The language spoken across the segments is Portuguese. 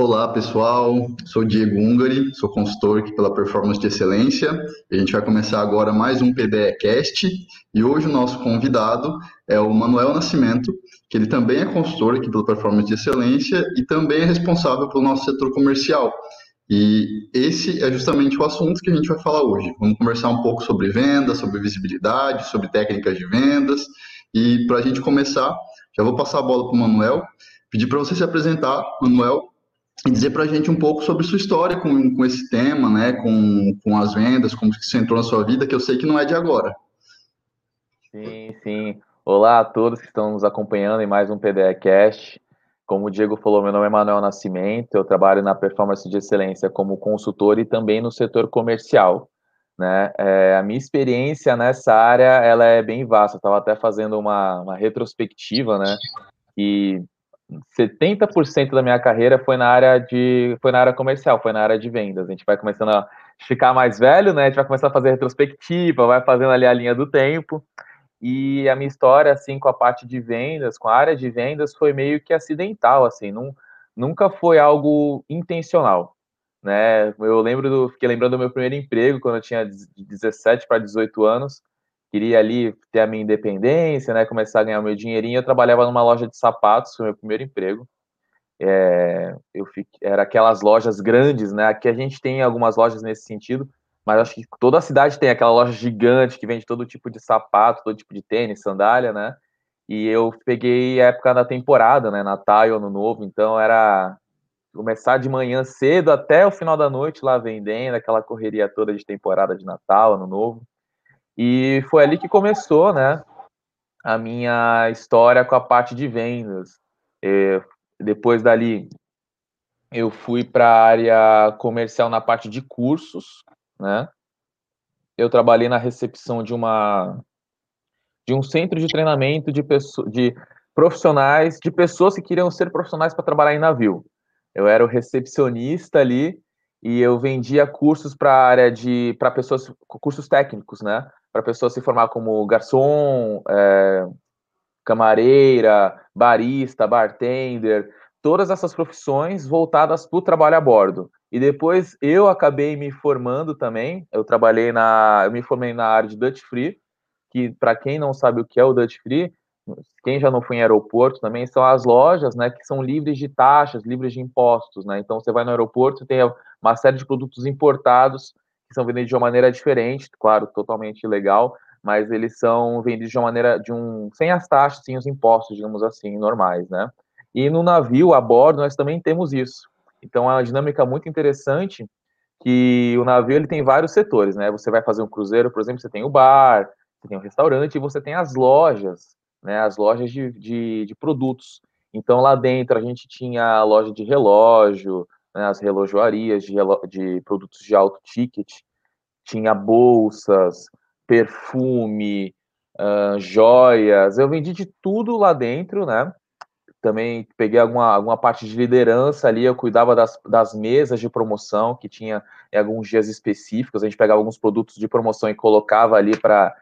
Olá pessoal, sou Diego Ungari, sou consultor aqui pela Performance de Excelência. A gente vai começar agora mais um PBEcast e hoje o nosso convidado é o Manuel Nascimento, que ele também é consultor aqui pela Performance de Excelência e também é responsável pelo nosso setor comercial. E esse é justamente o assunto que a gente vai falar hoje. Vamos conversar um pouco sobre vendas, sobre visibilidade, sobre técnicas de vendas. E para a gente começar, já vou passar a bola para o Manuel, pedir para você se apresentar, Manuel, e dizer para a gente um pouco sobre sua história com, com esse tema, né, com, com as vendas, como isso entrou na sua vida, que eu sei que não é de agora. Sim, sim. Olá a todos que estão nos acompanhando em mais um PDEcast. Como o Diego falou, meu nome é Manuel Nascimento, eu trabalho na Performance de Excelência como consultor e também no setor comercial. Né? É, a minha experiência nessa área ela é bem vasta. Eu estava até fazendo uma, uma retrospectiva, né? E 70% da minha carreira foi na área de foi na área comercial, foi na área de vendas. A gente vai começando a ficar mais velho, né? A gente vai começar a fazer retrospectiva, vai fazendo ali a linha do tempo. E a minha história assim com a parte de vendas, com a área de vendas foi meio que acidental, assim, não, nunca foi algo intencional, né? Eu lembro do, fiquei lembrando do meu primeiro emprego quando eu tinha 17 para 18 anos queria ali ter a minha independência, né, começar a ganhar meu dinheirinho. Eu trabalhava numa loja de sapatos, foi meu primeiro emprego. É, eu fiquei, era aquelas lojas grandes, né? Aqui a gente tem algumas lojas nesse sentido, mas acho que toda a cidade tem aquela loja gigante que vende todo tipo de sapato, todo tipo de tênis, sandália, né? E eu peguei a época da temporada, né? Natal e Ano Novo, então era começar de manhã cedo até o final da noite lá vendendo, aquela correria toda de temporada de Natal, Ano Novo. E foi ali que começou, né, a minha história com a parte de vendas. E depois dali, eu fui para a área comercial na parte de cursos, né? Eu trabalhei na recepção de uma de um centro de treinamento de pessoas, de profissionais, de pessoas que queriam ser profissionais para trabalhar em navio. Eu era o recepcionista ali e eu vendia cursos para área de para pessoas cursos técnicos, né? Para a pessoa se formar como garçom, é, camareira, barista, bartender, todas essas profissões voltadas para o trabalho a bordo. E depois eu acabei me formando também. Eu trabalhei na, eu me formei na área de Dutch Free, que para quem não sabe o que é o Dutch Free, quem já não foi em aeroporto também são as lojas, né, que são livres de taxas, livres de impostos, né? Então você vai no aeroporto, tem uma série de produtos importados que são vendidos de uma maneira diferente, claro, totalmente legal, mas eles são vendidos de uma maneira de um sem as taxas, sem os impostos, digamos assim, normais, né? E no navio a bordo nós também temos isso. Então é uma dinâmica muito interessante que o navio ele tem vários setores, né? Você vai fazer um cruzeiro, por exemplo, você tem o bar, você tem o restaurante e você tem as lojas, né? As lojas de, de, de produtos. Então lá dentro a gente tinha a loja de relógio, né, as relojoarias de, de produtos de alto ticket, tinha bolsas, perfume, uh, joias, eu vendi de tudo lá dentro, né? Também peguei alguma, alguma parte de liderança ali, eu cuidava das, das mesas de promoção, que tinha em alguns dias específicos, a gente pegava alguns produtos de promoção e colocava ali para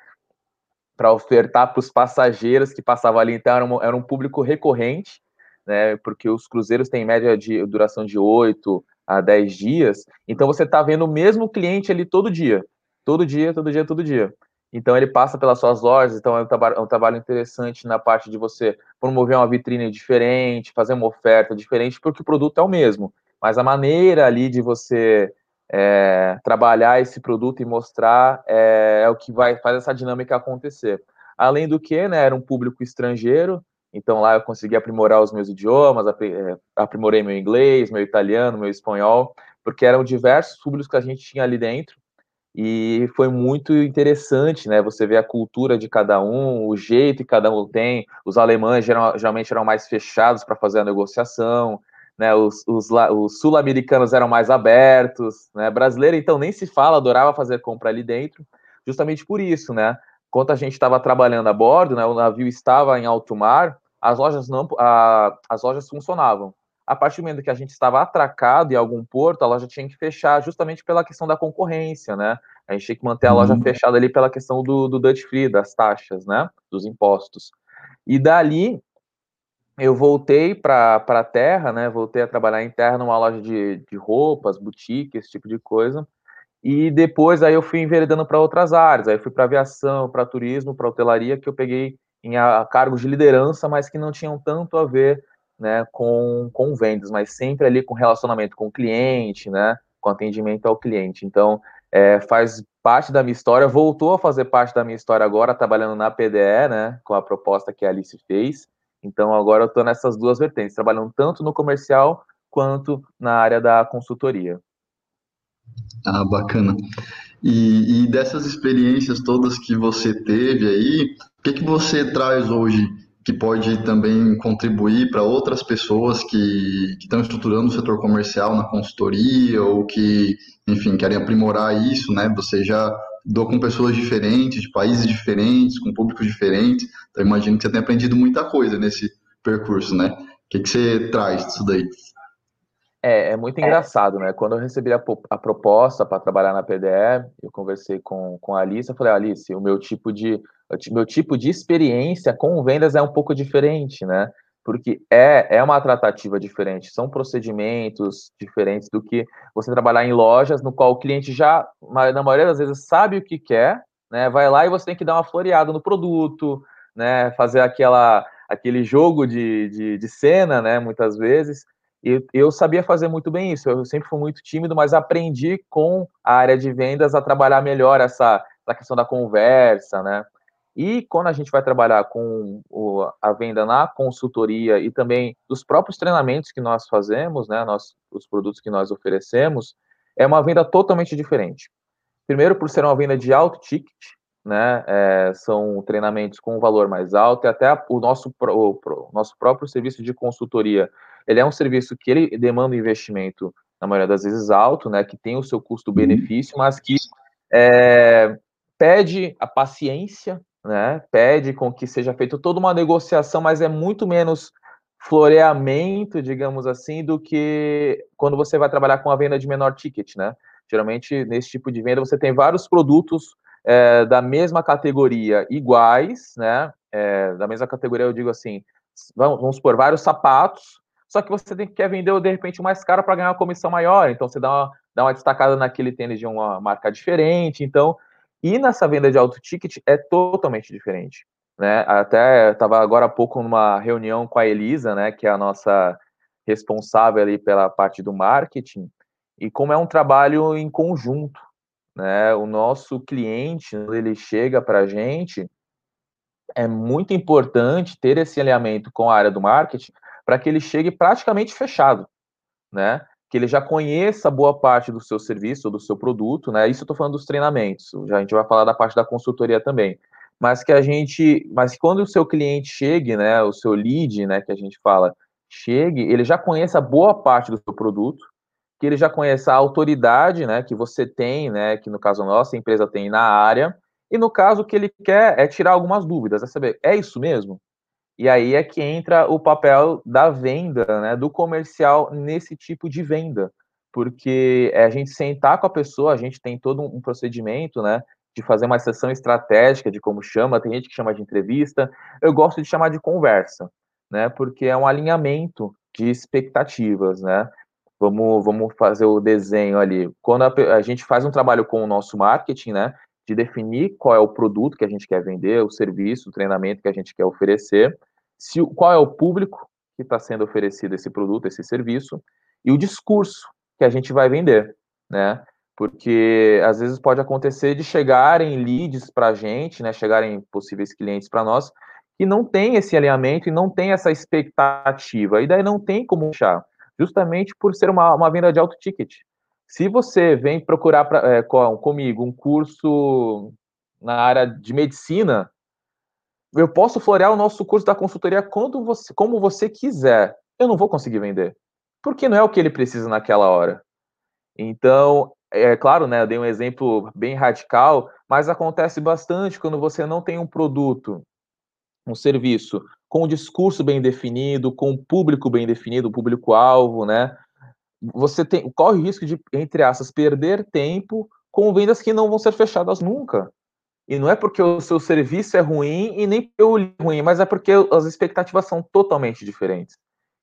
para ofertar para os passageiros que passavam ali, então era um, era um público recorrente, né, porque os cruzeiros têm média de duração de 8 a 10 dias, então você está vendo o mesmo cliente ali todo dia, todo dia, todo dia, todo dia. Então ele passa pelas suas lojas, então é um, trabalho, é um trabalho interessante na parte de você promover uma vitrine diferente, fazer uma oferta diferente, porque o produto é o mesmo, mas a maneira ali de você é, trabalhar esse produto e mostrar é, é, o que vai fazer essa dinâmica acontecer. Além do que, né, era um público estrangeiro, então lá eu consegui aprimorar os meus idiomas, é, aprimorei meu inglês, meu italiano, meu espanhol, porque eram diversos públicos que a gente tinha ali dentro. E foi muito interessante, né? Você ver a cultura de cada um, o jeito que cada um tem. Os alemães geral, geralmente eram mais fechados para fazer a negociação, né? Os, os, os sul-americanos eram mais abertos, né? Brasileiro, então, nem se fala, adorava fazer compra ali dentro, justamente por isso, né? Enquanto a gente estava trabalhando a bordo, né, o navio estava em alto mar, as lojas não, a, as lojas funcionavam. A partir do momento que a gente estava atracado em algum porto, a loja tinha que fechar justamente pela questão da concorrência, né? A gente tinha que manter a loja uhum. fechada ali pela questão do, do Dutch Free, das taxas, né? Dos impostos. E dali, eu voltei para a terra, né? Voltei a trabalhar em terra numa loja de, de roupas, boutique, esse tipo de coisa. E depois aí eu fui enveredando para outras áreas. Aí eu fui para aviação, para turismo, para hotelaria, que eu peguei em a, cargos de liderança, mas que não tinham tanto a ver né, com, com vendas, mas sempre ali com relacionamento com o cliente, né? Com atendimento ao cliente. Então, é, faz parte da minha história, voltou a fazer parte da minha história agora, trabalhando na PDE, né? Com a proposta que a Alice fez. Então agora eu estou nessas duas vertentes, trabalhando tanto no comercial quanto na área da consultoria. Ah, bacana. E, e dessas experiências todas que você teve aí, o que, que você traz hoje que pode também contribuir para outras pessoas que, estão estruturando o setor comercial na consultoria ou que, enfim, querem aprimorar isso, né? Você já dou com pessoas diferentes, de países diferentes, com públicos diferentes. Então, imagino que você tenha aprendido muita coisa nesse percurso, né? O que, que você traz disso daí? É, é muito engraçado, né? Quando eu recebi a, a proposta para trabalhar na PDE, eu conversei com, com a Alice, eu falei, Alice, o meu tipo de meu tipo de experiência com vendas é um pouco diferente, né? porque é, é uma tratativa diferente, são procedimentos diferentes do que você trabalhar em lojas no qual o cliente já, na maioria das vezes, sabe o que quer, né? Vai lá e você tem que dar uma floreada no produto, né? Fazer aquela, aquele jogo de, de, de cena, né? Muitas vezes. Eu sabia fazer muito bem isso. Eu sempre fui muito tímido, mas aprendi com a área de vendas a trabalhar melhor essa, essa questão da conversa, né? E quando a gente vai trabalhar com o, a venda na consultoria e também dos próprios treinamentos que nós fazemos, né, nós, os produtos que nós oferecemos, é uma venda totalmente diferente. Primeiro, por ser uma venda de alto ticket, né, é, são treinamentos com um valor mais alto e até o nosso, o, o nosso próprio serviço de consultoria, ele é um serviço que ele demanda investimento, na maioria das vezes, alto, né, que tem o seu custo-benefício, mas que é, pede a paciência né, pede com que seja feita toda uma negociação, mas é muito menos floreamento, digamos assim, do que quando você vai trabalhar com a venda de menor ticket, né? Geralmente, nesse tipo de venda, você tem vários produtos é, da mesma categoria iguais, né? É, da mesma categoria, eu digo assim, vamos, vamos supor, vários sapatos, só que você tem, quer vender, de repente, mais caro para ganhar uma comissão maior, então você dá uma, dá uma destacada naquele tênis de uma marca diferente, então e nessa venda de alto ticket é totalmente diferente. Né? Até estava agora há pouco numa reunião com a Elisa, né, que é a nossa responsável ali pela parte do marketing, e como é um trabalho em conjunto, né? O nosso cliente, ele chega para a gente, é muito importante ter esse alinhamento com a área do marketing para que ele chegue praticamente fechado, né? que ele já conheça boa parte do seu serviço, do seu produto, né? Isso eu estou falando dos treinamentos, já a gente vai falar da parte da consultoria também. Mas que a gente, mas quando o seu cliente chegue, né, o seu lead, né, que a gente fala, chegue, ele já conheça boa parte do seu produto, que ele já conheça a autoridade, né, que você tem, né, que no caso nossa a empresa tem na área, e no caso o que ele quer é tirar algumas dúvidas, é saber, é isso mesmo? E aí é que entra o papel da venda, né, do comercial nesse tipo de venda, porque é a gente sentar com a pessoa, a gente tem todo um procedimento, né, de fazer uma sessão estratégica, de como chama, tem gente que chama de entrevista, eu gosto de chamar de conversa, né, porque é um alinhamento de expectativas, né, vamos, vamos fazer o desenho ali, quando a, a gente faz um trabalho com o nosso marketing, né, de definir qual é o produto que a gente quer vender, o serviço, o treinamento que a gente quer oferecer, se, qual é o público que está sendo oferecido esse produto, esse serviço, e o discurso que a gente vai vender, né? Porque às vezes pode acontecer de chegarem leads para a gente, né? Chegarem possíveis clientes para nós que não tem esse alinhamento e não tem essa expectativa, e daí não tem como achar, justamente por ser uma, uma venda de alto ticket. Se você vem procurar pra, é, comigo um curso na área de medicina, eu posso florear o nosso curso da consultoria quando você, como você quiser. Eu não vou conseguir vender. Porque não é o que ele precisa naquela hora. Então, é claro, né, eu dei um exemplo bem radical, mas acontece bastante quando você não tem um produto, um serviço com um discurso bem definido, com um público bem definido, público-alvo, né? Você tem, corre o risco de, entre aspas, perder tempo com vendas que não vão ser fechadas nunca E não é porque o seu serviço é ruim e nem o é ruim, mas é porque as expectativas são totalmente diferentes.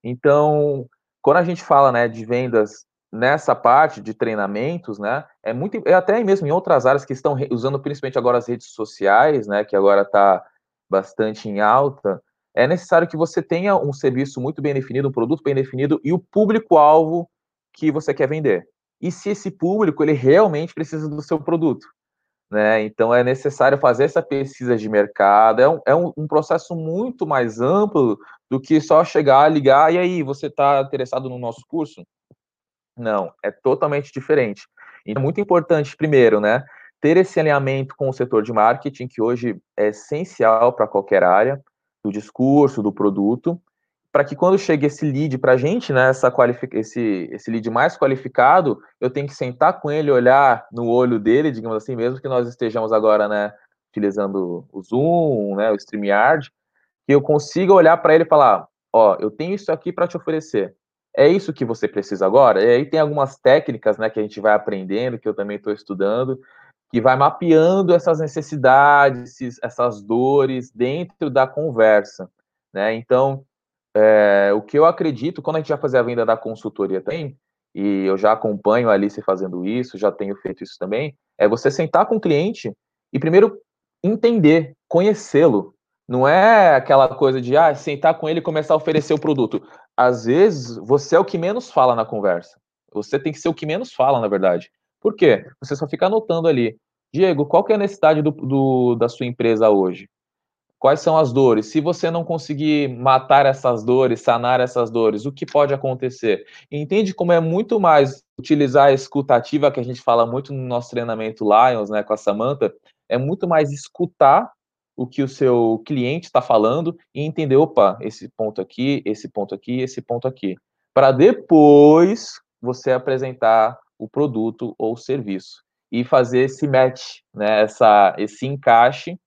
Então, quando a gente fala né, de vendas nessa parte de treinamentos, né, é muito, é até mesmo em outras áreas que estão usando principalmente agora as redes sociais, né, que agora está bastante em alta, é necessário que você tenha um serviço muito bem definido, um produto bem definido e o público-alvo que você quer vender. E se esse público ele realmente precisa do seu produto, né? Então é necessário fazer essa pesquisa de mercado. É um, é um, um processo muito mais amplo do que só chegar, ligar e aí você está interessado no nosso curso? Não, é totalmente diferente. Então, é muito importante, primeiro, né, ter esse alinhamento com o setor de marketing, que hoje é essencial para qualquer área, do discurso, do produto, para que quando chegue esse lead para a gente, né, essa esse, esse lead mais qualificado, eu tenho que sentar com ele, olhar no olho dele, digamos assim, mesmo que nós estejamos agora, né, utilizando o Zoom, né, o StreamYard, que eu consiga olhar para ele e falar, ó, eu tenho isso aqui para te oferecer. É isso que você precisa agora? E aí tem algumas técnicas, né, que a gente vai aprendendo, que eu também estou estudando, que vai mapeando essas necessidades, essas dores dentro da conversa, né? Então, é, o que eu acredito, quando a gente vai fazer a venda da consultoria também, e eu já acompanho a Alice fazendo isso, já tenho feito isso também, é você sentar com o cliente e primeiro entender, conhecê-lo. Não é aquela coisa de ah, sentar com ele e começar a oferecer o produto. Às vezes, você é o que menos fala na conversa. Você tem que ser o que menos fala, na verdade. Por quê? Você só fica anotando ali. Diego, qual que é a necessidade do, do, da sua empresa hoje? Quais são as dores? Se você não conseguir matar essas dores, sanar essas dores, o que pode acontecer? entende como é muito mais utilizar a escutativa, que a gente fala muito no nosso treinamento Lions, né, com a Samantha, é muito mais escutar o que o seu cliente está falando e entender, opa, esse ponto aqui, esse ponto aqui, esse ponto aqui, para depois você apresentar o produto ou serviço e fazer esse match, né, essa, esse encaixe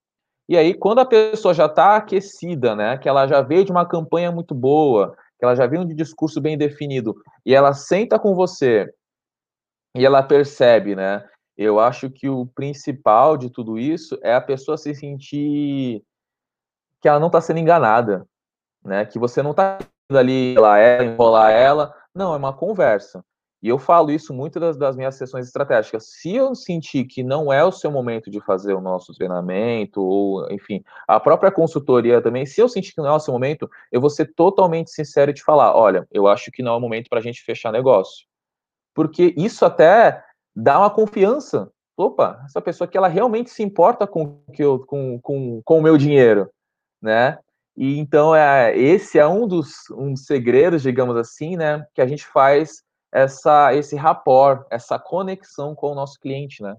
e aí, quando a pessoa já está aquecida, né, que ela já veio de uma campanha muito boa, que ela já veio de discurso bem definido, e ela senta com você e ela percebe, né? Eu acho que o principal de tudo isso é a pessoa se sentir que ela não está sendo enganada, né? Que você não está ali ela, enrolar ela, não, é uma conversa. E eu falo isso muito das, das, minhas sessões estratégicas. Se eu sentir que não é o seu momento de fazer o nosso treinamento, ou, enfim, a própria consultoria também, se eu sentir que não é o seu momento, eu vou ser totalmente sincero e te falar: olha, eu acho que não é o momento para a gente fechar negócio. Porque isso até dá uma confiança. Opa, essa pessoa aqui, ela realmente se importa com, que eu, com, com, com o meu dinheiro, né? E então, é, esse é um dos, um dos segredos, digamos assim, né, que a gente faz essa, esse rapport, essa conexão com o nosso cliente, né?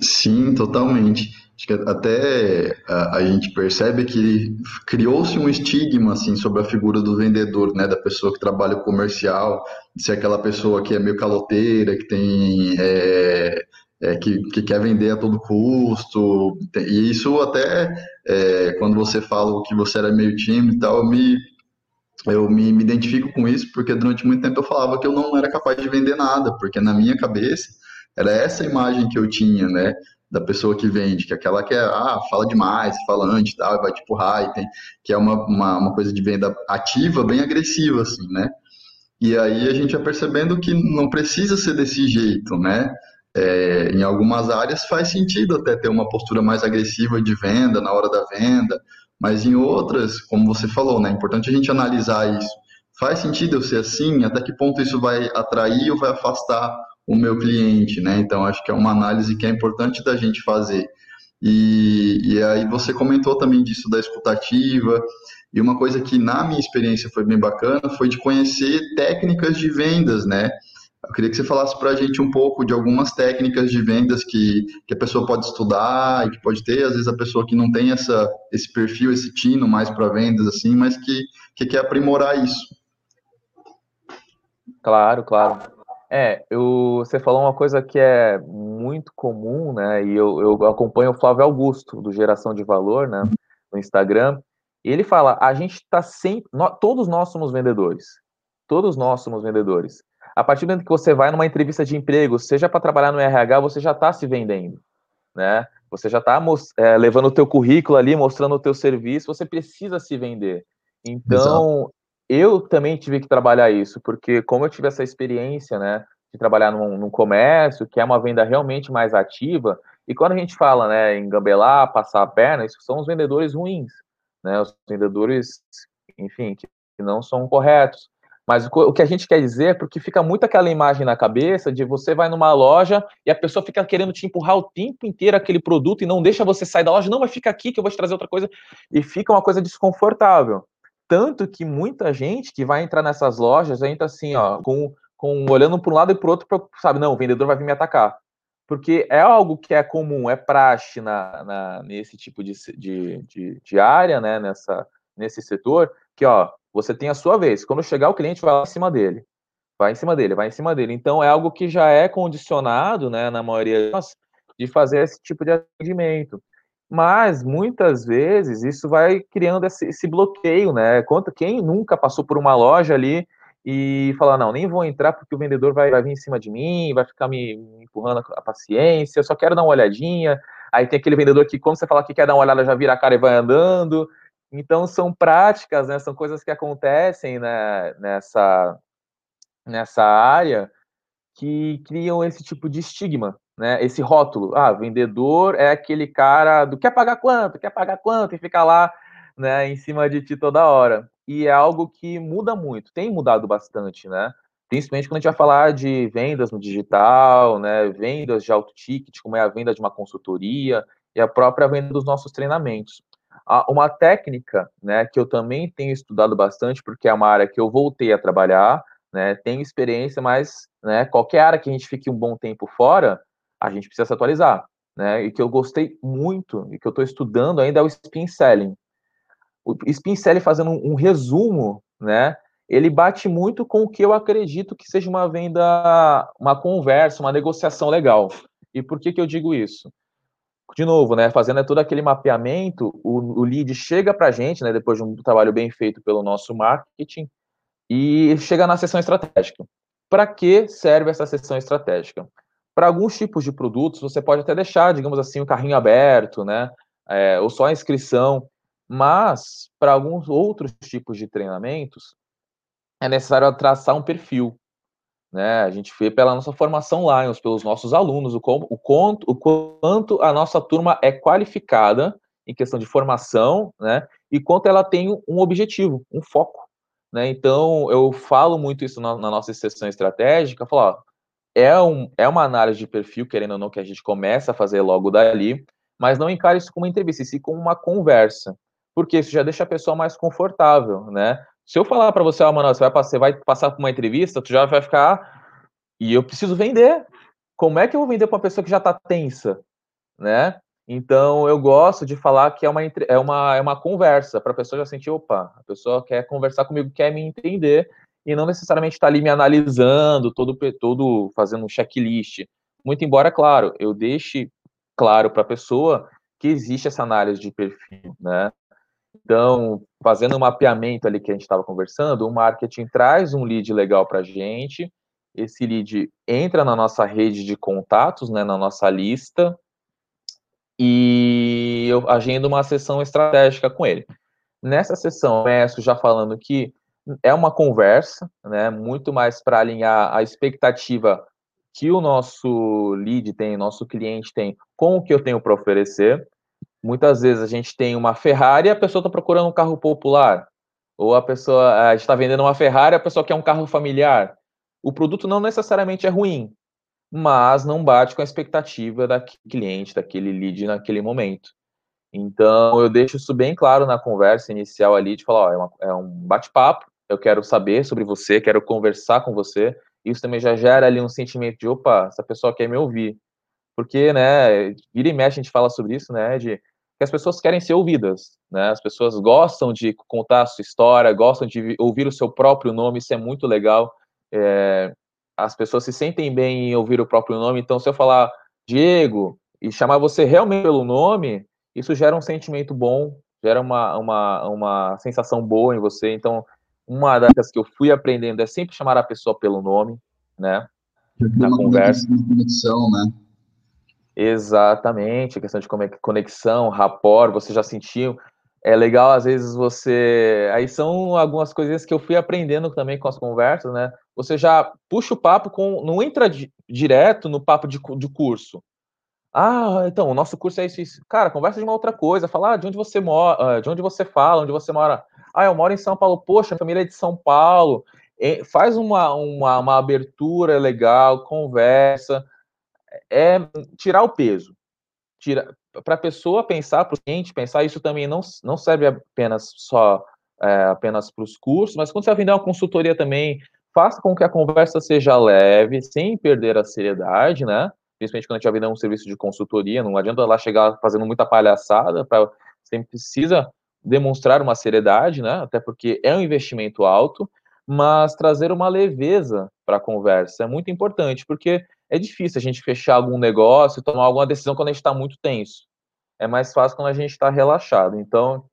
Sim, totalmente. Acho que até a, a gente percebe que criou-se um estigma assim sobre a figura do vendedor, né, da pessoa que trabalha comercial, de ser aquela pessoa que é meio caloteira, que tem é, é, que, que, quer vender a todo custo. E isso até é, quando você fala que você era meio tímido e tal, me eu me, me, identifico com isso porque durante muito tempo eu falava que eu não era capaz de vender nada, porque na minha cabeça era essa imagem que eu tinha, né, da pessoa que vende, que é aquela que é, ah, fala demais, falante e tal, vai te empurrar, tem, que é uma, uma, uma coisa de venda ativa, bem agressiva, assim, né, e aí a gente vai percebendo que não precisa ser desse jeito, né, é, em algumas áreas faz sentido até ter uma postura mais agressiva de venda na hora da venda, mas em outras, como você falou, né, é importante a gente analisar isso. Faz sentido eu ser assim? Até que ponto isso vai atrair ou vai afastar o meu cliente, né? Então, acho que é uma análise que é importante da gente fazer. E, e aí você comentou também disso da escutativa, e uma coisa que na minha experiência foi bem bacana foi de conhecer técnicas de vendas, né? Eu queria que você falasse para a gente um pouco de algumas técnicas de vendas que, que a pessoa pode estudar e que pode ter, às vezes a pessoa que não tem essa, esse perfil, esse tino mais para vendas, assim, mas que, que quer aprimorar isso. Claro, claro. É, eu, você falou uma coisa que é muito comum, né? E eu, eu acompanho o Flávio Augusto, do Geração de Valor, né? No Instagram. E ele fala: a gente está sempre. Nós, todos nós somos vendedores. Todos nós somos vendedores. A partir do momento que você vai numa entrevista de emprego, seja para trabalhar no RH, você já está se vendendo, né? Você já está é, levando o teu currículo ali, mostrando o teu serviço, você precisa se vender. Então, Exato. eu também tive que trabalhar isso, porque como eu tive essa experiência, né, de trabalhar num, num comércio, que é uma venda realmente mais ativa, e quando a gente fala, né, em gambelar, passar a perna, isso são os vendedores ruins, né, os vendedores, enfim, que não são corretos. Mas o que a gente quer dizer é porque fica muito aquela imagem na cabeça de você vai numa loja e a pessoa fica querendo te empurrar o tempo inteiro aquele produto e não deixa você sair da loja, não, mas fica aqui que eu vou te trazer outra coisa. E fica uma coisa desconfortável. Tanto que muita gente que vai entrar nessas lojas entra assim, ó, com, com olhando para um lado e para o outro, pra, sabe, não, o vendedor vai vir me atacar. Porque é algo que é comum, é praxe na, na nesse tipo de, de, de, de área, né, nessa, nesse setor, que ó, você tem a sua vez. Quando chegar o cliente, vai lá em cima dele. Vai em cima dele, vai em cima dele. Então é algo que já é condicionado, né, na maioria de nós, de fazer esse tipo de atendimento. Mas muitas vezes isso vai criando esse, esse bloqueio, né? Quanto quem nunca passou por uma loja ali e falar, não, nem vou entrar porque o vendedor vai, vai vir em cima de mim, vai ficar me, me empurrando a paciência, eu só quero dar uma olhadinha. Aí tem aquele vendedor que, quando você fala que quer dar uma olhada, já vira a cara e vai andando. Então são práticas, né, são coisas que acontecem né, nessa, nessa área que criam esse tipo de estigma, né? Esse rótulo, ah, vendedor é aquele cara do quer pagar quanto, quer pagar quanto e fica lá, né, em cima de ti toda hora. E é algo que muda muito, tem mudado bastante, né? Principalmente quando a gente vai falar de vendas no digital, né, vendas de alto ticket, como é a venda de uma consultoria e a própria venda dos nossos treinamentos. Uma técnica, né, que eu também tenho estudado bastante, porque é uma área que eu voltei a trabalhar, né, tenho experiência, mas, né, qualquer área que a gente fique um bom tempo fora, a gente precisa se atualizar, né, e que eu gostei muito, e que eu estou estudando ainda é o spin selling. O spin selling fazendo um, um resumo, né, ele bate muito com o que eu acredito que seja uma venda, uma conversa, uma negociação legal. E por que que eu digo isso? De novo, né, fazendo todo aquele mapeamento, o, o lead chega para a gente, né, depois de um trabalho bem feito pelo nosso marketing, e chega na sessão estratégica. Para que serve essa sessão estratégica? Para alguns tipos de produtos, você pode até deixar, digamos assim, o carrinho aberto, né, é, ou só a inscrição, mas para alguns outros tipos de treinamentos, é necessário traçar um perfil, né? A gente vê pela nossa formação Lions, pelos nossos alunos, o, o, quanto, o quanto a nossa turma é qualificada em questão de formação, né? E quanto ela tem um objetivo, um foco, né? Então, eu falo muito isso na, na nossa sessão estratégica, falar, ó, é, um, é uma análise de perfil, querendo ou não, que a gente começa a fazer logo dali, mas não encare isso como uma entrevista, e sim como uma conversa, porque isso já deixa a pessoa mais confortável, né? Se eu falar para você, oh, mano, você vai, você vai passar por uma entrevista, tu já vai ficar. E eu preciso vender. Como é que eu vou vender para uma pessoa que já está tensa, né? Então eu gosto de falar que é uma, é uma, é uma conversa para a pessoa já sentir, opa, a pessoa quer conversar comigo, quer me entender e não necessariamente tá ali me analisando, todo, todo fazendo um checklist. Muito embora, claro, eu deixe claro para a pessoa que existe essa análise de perfil, né? Então, fazendo um mapeamento ali que a gente estava conversando, o marketing traz um lead legal para a gente, esse lead entra na nossa rede de contatos, né, na nossa lista, e eu agendo uma sessão estratégica com ele. Nessa sessão, começo já falando que é uma conversa, né, muito mais para alinhar a expectativa que o nosso lead tem, nosso cliente tem, com o que eu tenho para oferecer. Muitas vezes a gente tem uma Ferrari e a pessoa está procurando um carro popular. Ou a pessoa está vendendo uma Ferrari a pessoa quer um carro familiar. O produto não necessariamente é ruim, mas não bate com a expectativa daquele cliente, daquele lead naquele momento. Então, eu deixo isso bem claro na conversa inicial ali, de falar, ó, é, uma, é um bate-papo, eu quero saber sobre você, quero conversar com você. Isso também já gera ali um sentimento de, opa, essa pessoa quer me ouvir porque, né, vira e mexe a gente fala sobre isso, né, de que as pessoas querem ser ouvidas, né, as pessoas gostam de contar a sua história, gostam de ouvir o seu próprio nome, isso é muito legal, é, as pessoas se sentem bem em ouvir o próprio nome, então se eu falar Diego e chamar você realmente pelo nome, isso gera um sentimento bom, gera uma, uma, uma sensação boa em você, então uma das que eu fui aprendendo é sempre chamar a pessoa pelo nome, né? Na conversa. Conexão, né? Exatamente, a questão de conexão, rapport, você já sentiu. É legal, às vezes, você. Aí são algumas coisinhas que eu fui aprendendo também com as conversas, né? Você já puxa o papo com. Não entra di... direto no papo de, de curso. Ah, então, o nosso curso é isso, isso. Cara, conversa de uma outra coisa. Fala ah, de onde você mora, ah, de onde você fala, onde você mora. Ah, eu moro em São Paulo. Poxa, minha família é de São Paulo. E faz uma, uma, uma abertura legal, conversa é tirar o peso. Tira, para a pessoa pensar, para o cliente pensar, isso também não, não serve apenas só é, apenas para os cursos, mas quando você vender uma consultoria também, faça com que a conversa seja leve, sem perder a seriedade, né? Principalmente quando a gente vai vender um serviço de consultoria, não adianta lá chegar fazendo muita palhaçada, pra, você precisa demonstrar uma seriedade, né? Até porque é um investimento alto, mas trazer uma leveza para a conversa é muito importante, porque é difícil a gente fechar algum negócio, tomar alguma decisão quando a gente está muito tenso. É mais fácil quando a gente está relaxado. Então,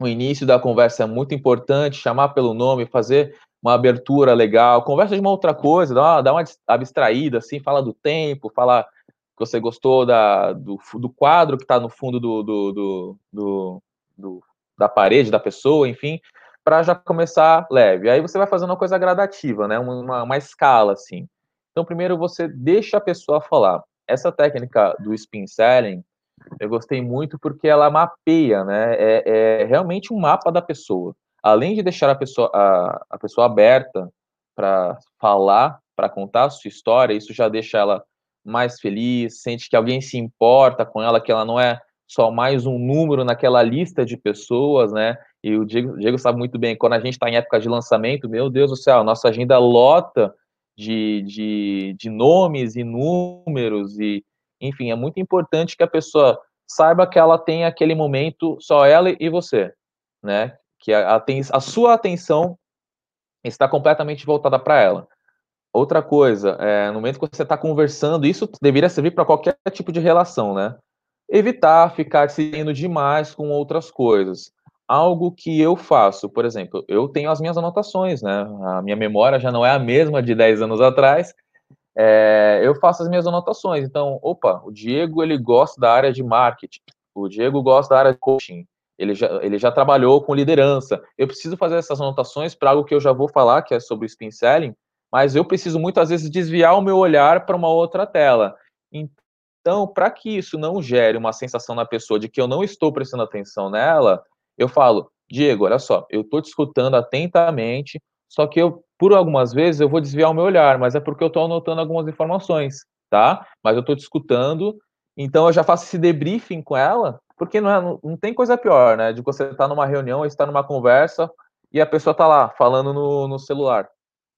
o início da conversa é muito importante, chamar pelo nome, fazer uma abertura legal, conversa de uma outra coisa, dá uma, dá uma abstraída, assim, fala do tempo, fala que você gostou da, do, do quadro que está no fundo do, do, do, do, da parede da pessoa, enfim, para já começar leve. Aí você vai fazendo uma coisa gradativa, né? Uma, uma escala, assim. Então, primeiro você deixa a pessoa falar. Essa técnica do spin selling, eu gostei muito porque ela mapeia, né? É, é realmente um mapa da pessoa. Além de deixar a pessoa, a, a pessoa aberta para falar, para contar a sua história, isso já deixa ela mais feliz, sente que alguém se importa com ela, que ela não é só mais um número naquela lista de pessoas, né? E o Diego, Diego sabe muito bem, quando a gente está em época de lançamento, meu Deus do céu, nossa agenda lota de, de, de nomes e números, e enfim, é muito importante que a pessoa saiba que ela tem aquele momento, só ela e você, né? Que a, a, a sua atenção está completamente voltada para ela. Outra coisa, é, no momento que você está conversando, isso deveria servir para qualquer tipo de relação, né? Evitar ficar se indo demais com outras coisas algo que eu faço, por exemplo, eu tenho as minhas anotações, né? A minha memória já não é a mesma de 10 anos atrás. É, eu faço as minhas anotações. Então, opa, o Diego ele gosta da área de marketing, o Diego gosta da área de coaching, ele já, ele já trabalhou com liderança. Eu preciso fazer essas anotações para algo que eu já vou falar, que é sobre o spin selling, mas eu preciso muitas vezes desviar o meu olhar para uma outra tela. Então, para que isso não gere uma sensação na pessoa de que eu não estou prestando atenção nela, eu falo, Diego, olha só, eu estou te escutando atentamente, só que eu, por algumas vezes, eu vou desviar o meu olhar, mas é porque eu estou anotando algumas informações, tá? Mas eu estou te escutando, então eu já faço esse debriefing com ela, porque não, é, não, não tem coisa pior, né? De você estar tá numa reunião, estar numa conversa e a pessoa está lá falando no, no celular.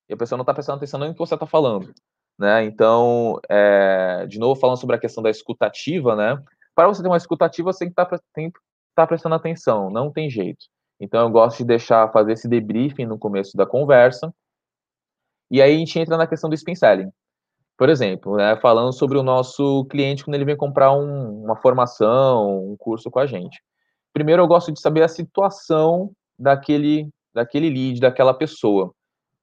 E a pessoa não está prestando atenção nem no que você está falando. Né? Então, é, de novo, falando sobre a questão da escutativa, né? Para você ter uma escutativa, você tem que, tá, tem, está prestando atenção, não tem jeito. Então eu gosto de deixar fazer esse debriefing no começo da conversa. E aí a gente entra na questão do spin selling. Por exemplo, né, falando sobre o nosso cliente quando ele vem comprar um, uma formação, um curso com a gente. Primeiro eu gosto de saber a situação daquele, daquele lead, daquela pessoa.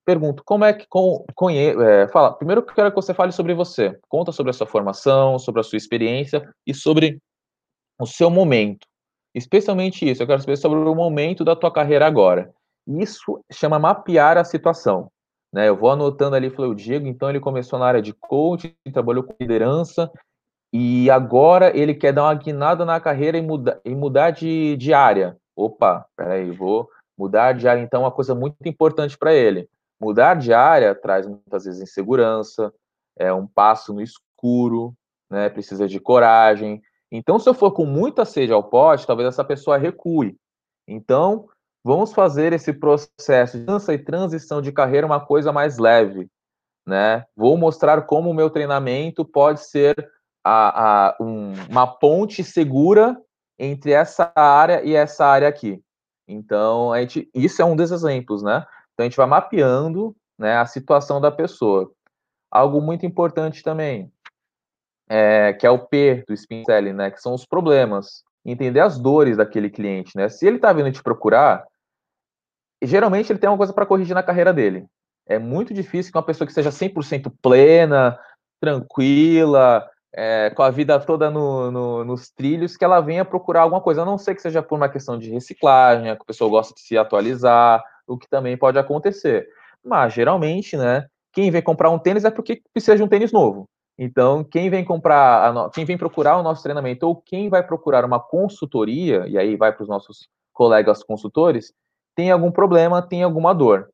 Pergunto, como é que com, é, fala, primeiro eu quero que você fale sobre você. Conta sobre a sua formação, sobre a sua experiência e sobre o seu momento. Especialmente isso, eu quero saber sobre o momento da tua carreira agora. Isso chama mapear a situação. Né? Eu vou anotando ali, falei, o Diego, então ele começou na área de coaching, trabalhou com liderança, e agora ele quer dar uma guinada na carreira e, muda, e mudar de, de área. Opa, peraí, vou mudar de área, então, é uma coisa muito importante para ele. Mudar de área traz muitas vezes insegurança, é um passo no escuro, né? precisa de coragem, então, se eu for com muita sede ao pote, talvez essa pessoa recue. Então, vamos fazer esse processo de dança e transição de carreira uma coisa mais leve, né? Vou mostrar como o meu treinamento pode ser a, a, um, uma ponte segura entre essa área e essa área aqui. Então, a gente, isso é um dos exemplos, né? Então, a gente vai mapeando né, a situação da pessoa. Algo muito importante também, é, que é o P do spin selling, né? Que são os problemas. Entender as dores daquele cliente, né? Se ele está vindo te procurar, geralmente ele tem uma coisa para corrigir na carreira dele. É muito difícil que uma pessoa que seja 100% plena, tranquila, é, com a vida toda no, no, nos trilhos, que ela venha procurar alguma coisa. A não ser que seja por uma questão de reciclagem, que a pessoa gosta de se atualizar, o que também pode acontecer. Mas, geralmente, né, quem vem comprar um tênis é porque precisa de um tênis novo. Então, quem vem comprar, no... quem vem procurar o nosso treinamento ou quem vai procurar uma consultoria, e aí vai para os nossos colegas consultores, tem algum problema, tem alguma dor.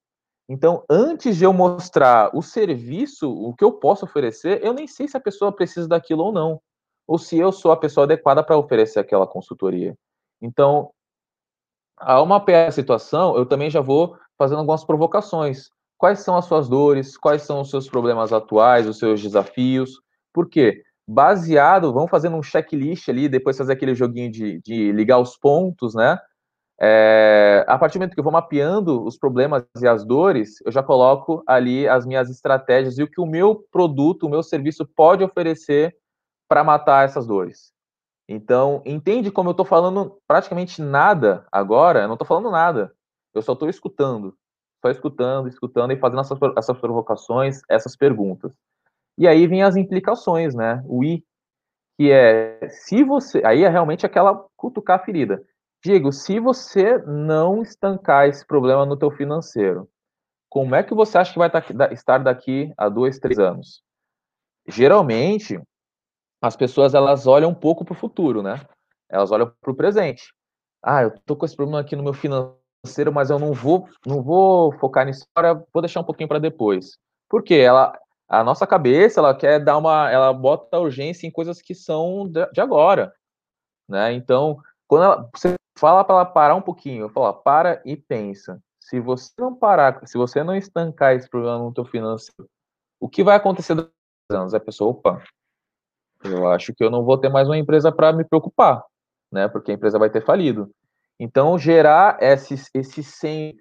Então, antes de eu mostrar o serviço, o que eu posso oferecer, eu nem sei se a pessoa precisa daquilo ou não, ou se eu sou a pessoa adequada para oferecer aquela consultoria. Então, ao mapear a situação, eu também já vou fazendo algumas provocações. Quais são as suas dores? Quais são os seus problemas atuais, os seus desafios? Por quê? Baseado, vamos fazendo um checklist ali, depois fazer aquele joguinho de, de ligar os pontos, né? É, a partir do momento que eu vou mapeando os problemas e as dores, eu já coloco ali as minhas estratégias e o que o meu produto, o meu serviço pode oferecer para matar essas dores. Então, entende como eu estou falando praticamente nada agora? Eu não estou falando nada. Eu só estou escutando. Só escutando, escutando e fazendo essas, essas provocações, essas perguntas. E aí vem as implicações, né? O I, que é se você. Aí é realmente aquela cutucar a ferida Diego, se você não estancar esse problema no teu financeiro, como é que você acha que vai tá estar daqui a dois, três anos? Geralmente, as pessoas elas olham um pouco para o futuro, né? Elas olham para o presente. Ah, eu tô com esse problema aqui no meu financeiro, mas eu não vou, não vou focar nisso agora, vou deixar um pouquinho para depois. Por quê? Ela, a nossa cabeça, ela quer dar uma, ela bota urgência em coisas que são de agora, né? Então, quando ela, você fala para ela parar um pouquinho, fala, para e pensa. Se você não parar, se você não estancar esse problema no teu financeiro, o que vai acontecer daqui anos? A pessoa, opa, eu acho que eu não vou ter mais uma empresa para me preocupar, né? Porque a empresa vai ter falido. Então, gerar esse, esse sem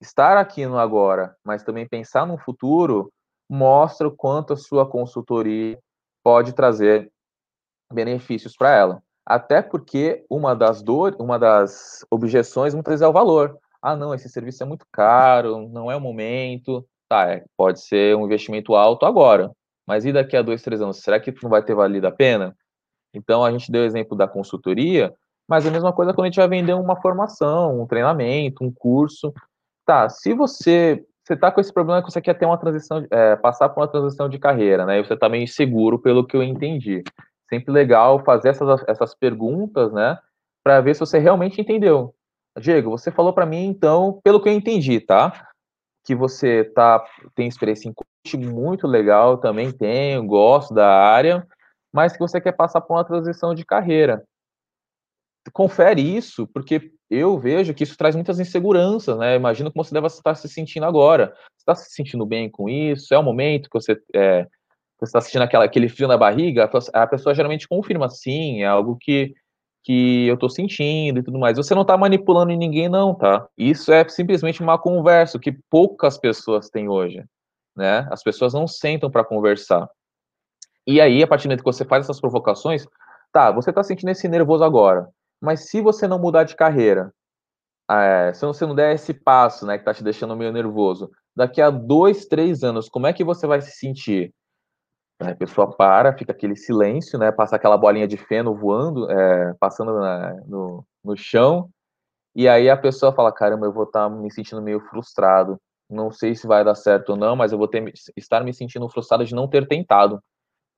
estar aqui no agora, mas também pensar no futuro, mostra o quanto a sua consultoria pode trazer benefícios para ela. Até porque uma das dores, uma das objeções muitas vezes é o valor. Ah, não, esse serviço é muito caro, não é o momento. Tá, é, pode ser um investimento alto agora, mas e daqui a dois, três anos? Será que não vai ter valido a pena? Então a gente deu o exemplo da consultoria, mas é a mesma coisa quando a gente vai vender uma formação, um treinamento, um curso. Tá, se você você está com esse problema que você quer ter uma transição, é, passar por uma transição de carreira, né? E você está meio inseguro, pelo que eu entendi sempre legal fazer essas, essas perguntas, né? Para ver se você realmente entendeu. Diego, você falou para mim, então, pelo que eu entendi, tá? Que você tá, tem experiência em coach muito legal, também tenho, gosto da área, mas que você quer passar por uma transição de carreira. Confere isso, porque eu vejo que isso traz muitas inseguranças, né? Imagino como você deve estar se sentindo agora. Você está se sentindo bem com isso? É o momento que você é, está sentindo aquela, aquele frio na barriga, a pessoa geralmente confirma, sim, é algo que, que eu estou sentindo e tudo mais. Você não está manipulando ninguém, não, tá? Isso é simplesmente uma conversa que poucas pessoas têm hoje, né? As pessoas não sentam para conversar. E aí, a partir do momento que você faz essas provocações, tá, você está sentindo esse nervoso agora, mas se você não mudar de carreira, é, se você não der esse passo, né, que está te deixando meio nervoso, daqui a dois, três anos, como é que você vai se sentir? A pessoa para, fica aquele silêncio, né? Passa aquela bolinha de feno voando, é, passando na, no, no chão, e aí a pessoa fala: caramba, eu vou estar tá me sentindo meio frustrado. Não sei se vai dar certo ou não, mas eu vou ter, estar me sentindo frustrado de não ter tentado.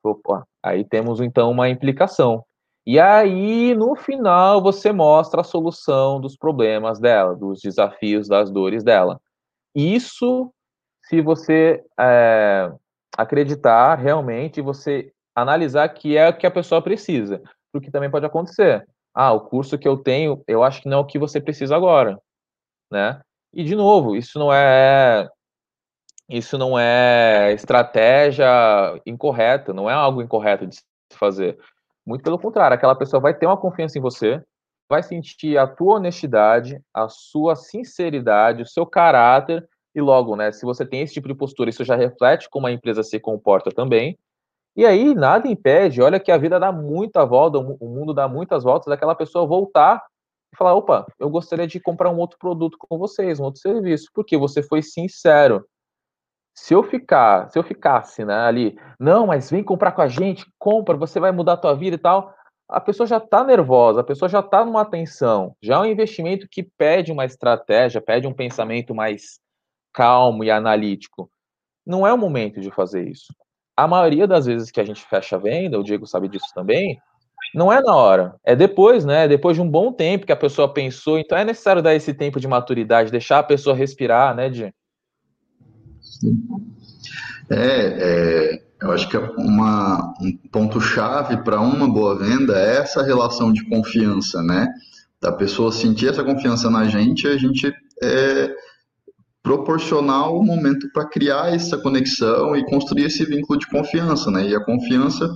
Opa, aí temos então uma implicação. E aí, no final, você mostra a solução dos problemas dela, dos desafios, das dores dela. Isso se você é, acreditar realmente, você analisar que é o que a pessoa precisa, porque também pode acontecer. Ah, o curso que eu tenho, eu acho que não é o que você precisa agora, né? E de novo, isso não é isso não é estratégia incorreta, não é algo incorreto de se fazer. Muito pelo contrário, aquela pessoa vai ter uma confiança em você, vai sentir a tua honestidade, a sua sinceridade, o seu caráter e logo, né, se você tem esse tipo de postura, isso já reflete como a empresa se comporta também. E aí nada impede, olha que a vida dá muita volta, o mundo dá muitas voltas, daquela pessoa voltar e falar: opa, eu gostaria de comprar um outro produto com vocês, um outro serviço, porque você foi sincero. Se eu ficar, se eu ficasse, né, ali, não, mas vem comprar com a gente, compra, você vai mudar a tua vida e tal, a pessoa já está nervosa, a pessoa já está numa tensão. Já é um investimento que pede uma estratégia, pede um pensamento mais calmo e analítico. Não é o momento de fazer isso. A maioria das vezes que a gente fecha a venda, o Diego sabe disso também, não é na hora, é depois, né? Depois de um bom tempo que a pessoa pensou. Então é necessário dar esse tempo de maturidade, deixar a pessoa respirar, né, Di? É, é, eu acho que uma, um ponto-chave para uma boa venda é essa relação de confiança, né? Da pessoa sentir essa confiança na gente, a gente é, proporcionar o momento para criar essa conexão e construir esse vínculo de confiança, né? E a confiança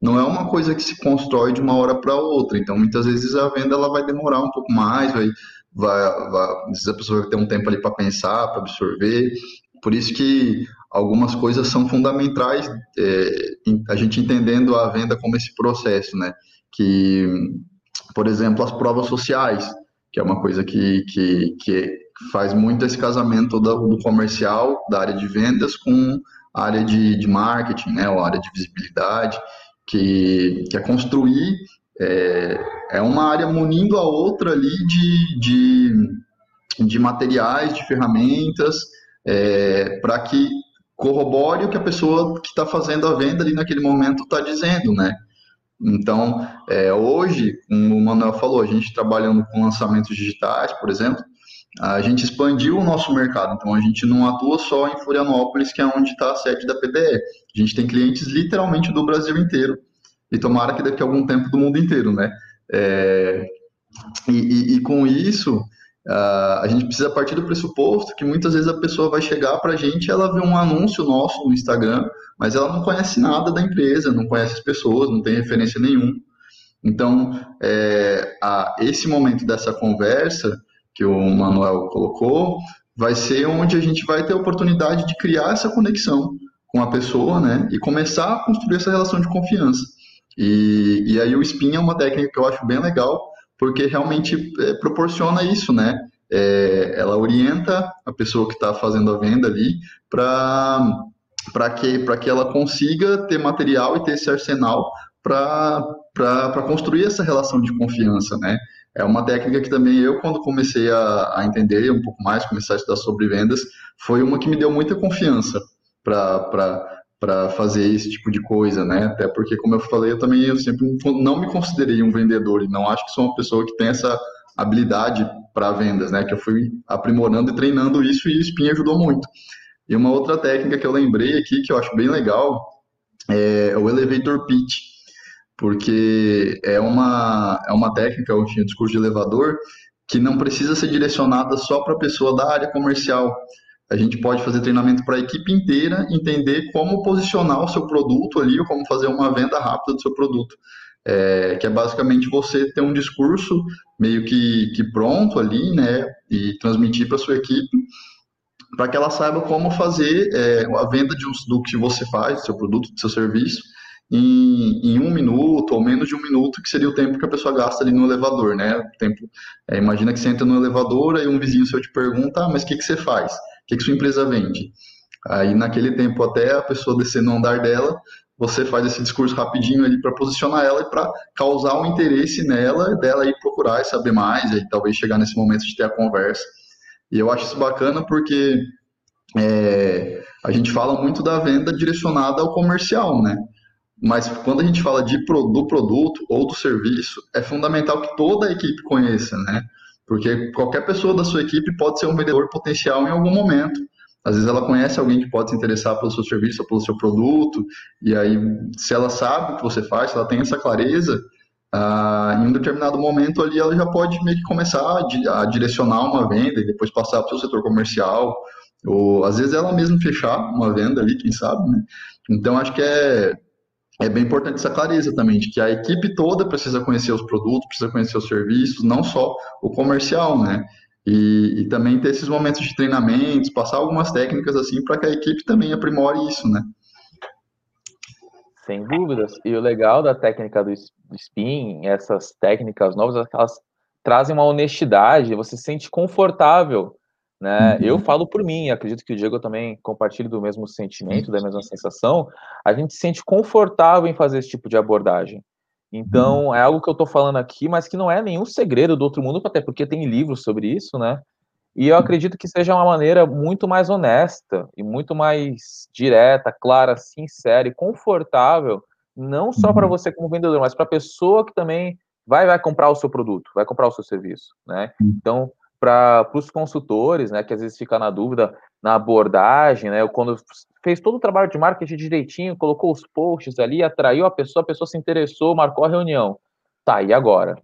não é uma coisa que se constrói de uma hora para outra. Então, muitas vezes a venda ela vai demorar um pouco mais, vai, vai, vai a pessoa vai ter um tempo ali para pensar, para absorver. Por isso que algumas coisas são fundamentais, é, a gente entendendo a venda como esse processo, né? Que, por exemplo, as provas sociais, que é uma coisa que, que, que faz muito esse casamento do, do comercial, da área de vendas, com a área de, de marketing, né? Ou a área de visibilidade que, que é construir, é, é uma área munindo a outra ali de, de, de materiais, de ferramentas, é, para que corrobore o que a pessoa que está fazendo a venda ali naquele momento está dizendo, né? Então, é, hoje, como o Manuel falou, a gente trabalhando com lançamentos digitais, por exemplo, a gente expandiu o nosso mercado. Então, a gente não atua só em Florianópolis, que é onde está a sede da PDE. A gente tem clientes literalmente do Brasil inteiro. E tomara que daqui a algum tempo do mundo inteiro, né? É, e, e, e, com isso, uh, a gente precisa partir do pressuposto que muitas vezes a pessoa vai chegar para a gente ela vê um anúncio nosso no Instagram, mas ela não conhece nada da empresa, não conhece as pessoas, não tem referência nenhuma. Então, é, a, esse momento dessa conversa que o Manuel colocou, vai ser onde a gente vai ter a oportunidade de criar essa conexão com a pessoa, né? E começar a construir essa relação de confiança. E, e aí o spin é uma técnica que eu acho bem legal, porque realmente é, proporciona isso, né? É, ela orienta a pessoa que está fazendo a venda ali para para que, que ela consiga ter material e ter esse arsenal para construir essa relação de confiança, né? É uma técnica que também eu, quando comecei a, a entender um pouco mais, começar a estudar sobre vendas, foi uma que me deu muita confiança para fazer esse tipo de coisa, né? Até porque, como eu falei, eu também eu sempre não me considerei um vendedor e não acho que sou uma pessoa que tem essa habilidade para vendas, né? Que eu fui aprimorando e treinando isso e o Spin ajudou muito. E uma outra técnica que eu lembrei aqui, que eu acho bem legal, é o elevator pitch porque é uma, é uma técnica, o discurso de elevador, que não precisa ser direcionada só para a pessoa da área comercial. A gente pode fazer treinamento para a equipe inteira, entender como posicionar o seu produto ali, ou como fazer uma venda rápida do seu produto. É, que é basicamente você ter um discurso meio que, que pronto ali, né, e transmitir para sua equipe, para que ela saiba como fazer é, a venda de do que você faz, do seu produto, do seu serviço, em, em, um minuto ou menos de um minuto, que seria o tempo que a pessoa gasta ali no elevador, né? O tempo, é, imagina que você entra no elevador, aí um vizinho seu te pergunta, ah, mas o que, que você faz? Que, que sua empresa vende? Aí naquele tempo, até a pessoa descer no andar dela, você faz esse discurso rapidinho ali para posicionar ela e para causar um interesse nela, dela ir procurar e saber mais, e talvez chegar nesse momento de ter a conversa. E eu acho isso bacana porque é, a gente fala muito da venda direcionada ao comercial, né? Mas quando a gente fala de, do produto ou do serviço, é fundamental que toda a equipe conheça, né? Porque qualquer pessoa da sua equipe pode ser um vendedor potencial em algum momento. Às vezes ela conhece alguém que pode se interessar pelo seu serviço pelo seu produto, e aí, se ela sabe o que você faz, se ela tem essa clareza, ah, em um determinado momento ali ela já pode meio que começar a, a direcionar uma venda e depois passar para o seu setor comercial, ou às vezes ela mesma fechar uma venda ali, quem sabe, né? Então acho que é é bem importante essa clareza também, de que a equipe toda precisa conhecer os produtos, precisa conhecer os serviços, não só o comercial, né? E, e também ter esses momentos de treinamentos, passar algumas técnicas assim para que a equipe também aprimore isso, né? Sem dúvidas. E o legal da técnica do spin, essas técnicas novas, elas trazem uma honestidade, você se sente confortável Né? Uhum. Eu falo por mim, acredito que o Diego também compartilha do mesmo sentimento, da mesma sensação. A gente se sente confortável em fazer esse tipo de abordagem. Então, uhum. é algo que eu estou falando aqui, mas que não é nenhum segredo do outro mundo, até porque tem livros sobre isso, né? E eu acredito que seja uma maneira muito mais honesta e muito mais direta, clara, sincera e confortável, não só para uhum. você como vendedor, mas para a pessoa que também vai, vai comprar o seu produto, vai comprar o seu serviço, né? Uhum. Então, para os consultores, né, que às vezes fica na dúvida na abordagem, né, quando fez todo o trabalho de marketing direitinho, colocou os posts ali, atraiu a pessoa, a pessoa se interessou, marcou a reunião. Tá, e agora?